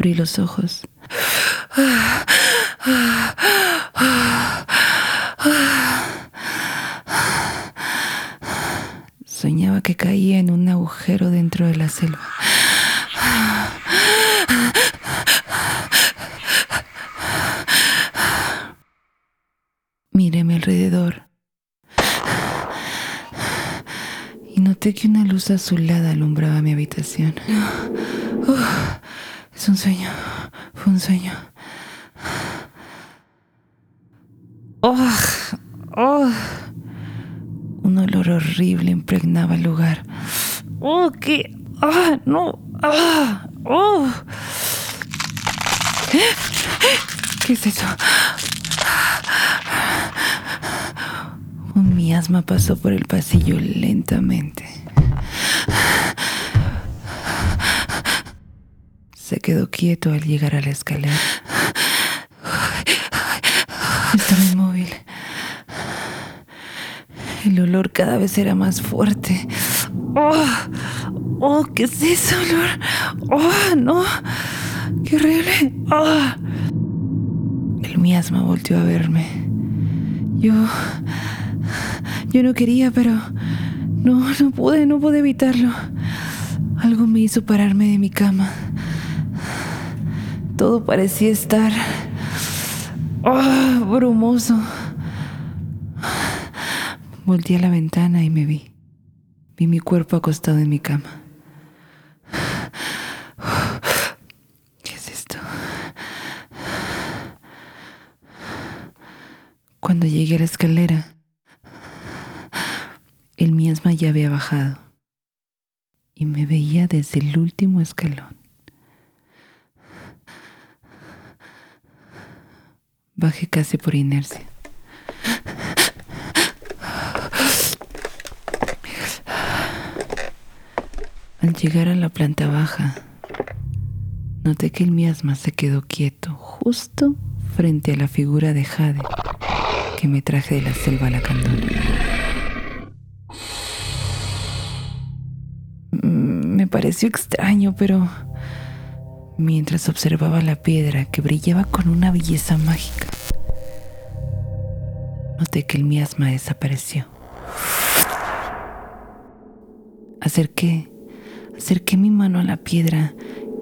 abrí los ojos. Soñaba que caía en un agujero dentro de la selva. Miré mi alrededor y noté que una luz azulada alumbraba mi habitación. Es un sueño, fue un sueño. Oh, oh. Un olor horrible impregnaba el lugar. ¡Oh, qué! ¡Ah, no! ¡Ah! ¡Oh! ¿Qué es eso? Un miasma pasó por el pasillo lentamente. Se quedó quieto al llegar a la escalera. Estaba inmóvil. El olor cada vez era más fuerte. ¡Oh! ¡Oh! ¿Qué es ese olor? ¡Oh! ¡No! ¡Qué horrible! ¡Oh! El miasma volteó a verme. Yo. Yo no quería, pero. No, no pude, no pude evitarlo. Algo me hizo pararme de mi cama. Todo parecía estar. ¡Oh! brumoso. Volté a la ventana y me vi. Vi mi cuerpo acostado en mi cama. ¿Qué es esto? Cuando llegué a la escalera, el miasma ya había bajado y me veía desde el último escalón. Bajé casi por inercia. Al llegar a la planta baja, noté que el miasma se quedó quieto justo frente a la figura de Jade que me traje de la selva a la candona. Me pareció extraño, pero mientras observaba la piedra que brillaba con una belleza mágica, noté que el miasma desapareció. Acerqué Acerqué mi mano a la piedra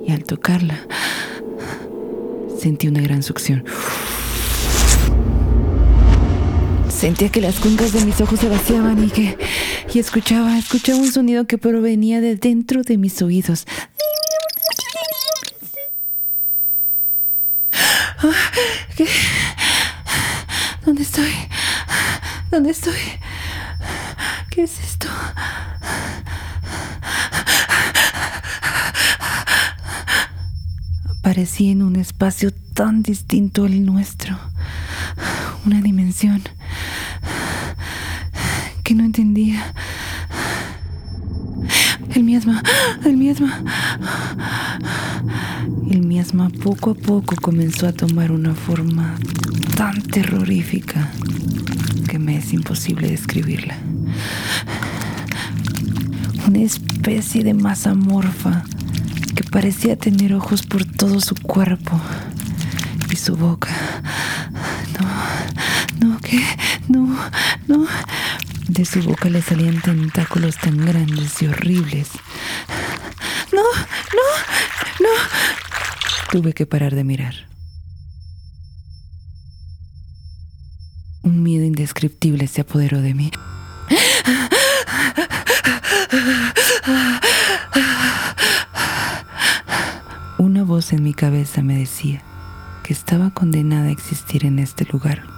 y al tocarla sentí una gran succión. Sentía que las cuencas de mis ojos se vaciaban y que y escuchaba, escuchaba un sonido que provenía de dentro de mis oídos. ¿Qué? ¿Dónde estoy? ¿Dónde estoy? ¿Qué es esto? Aparecí en un espacio tan distinto al nuestro, una dimensión que no entendía. El miasma, el miasma. El miasma poco a poco comenzó a tomar una forma tan terrorífica que me es imposible describirla. Una especie de masa morfa que parecía tener ojos por todo su cuerpo y su boca. No, no, ¿qué? No, no. De su boca le salían tentáculos tan grandes y horribles. No, no, no. Tuve que parar de mirar. Un miedo indescriptible se apoderó de mí. Una voz en mi cabeza me decía que estaba condenada a existir en este lugar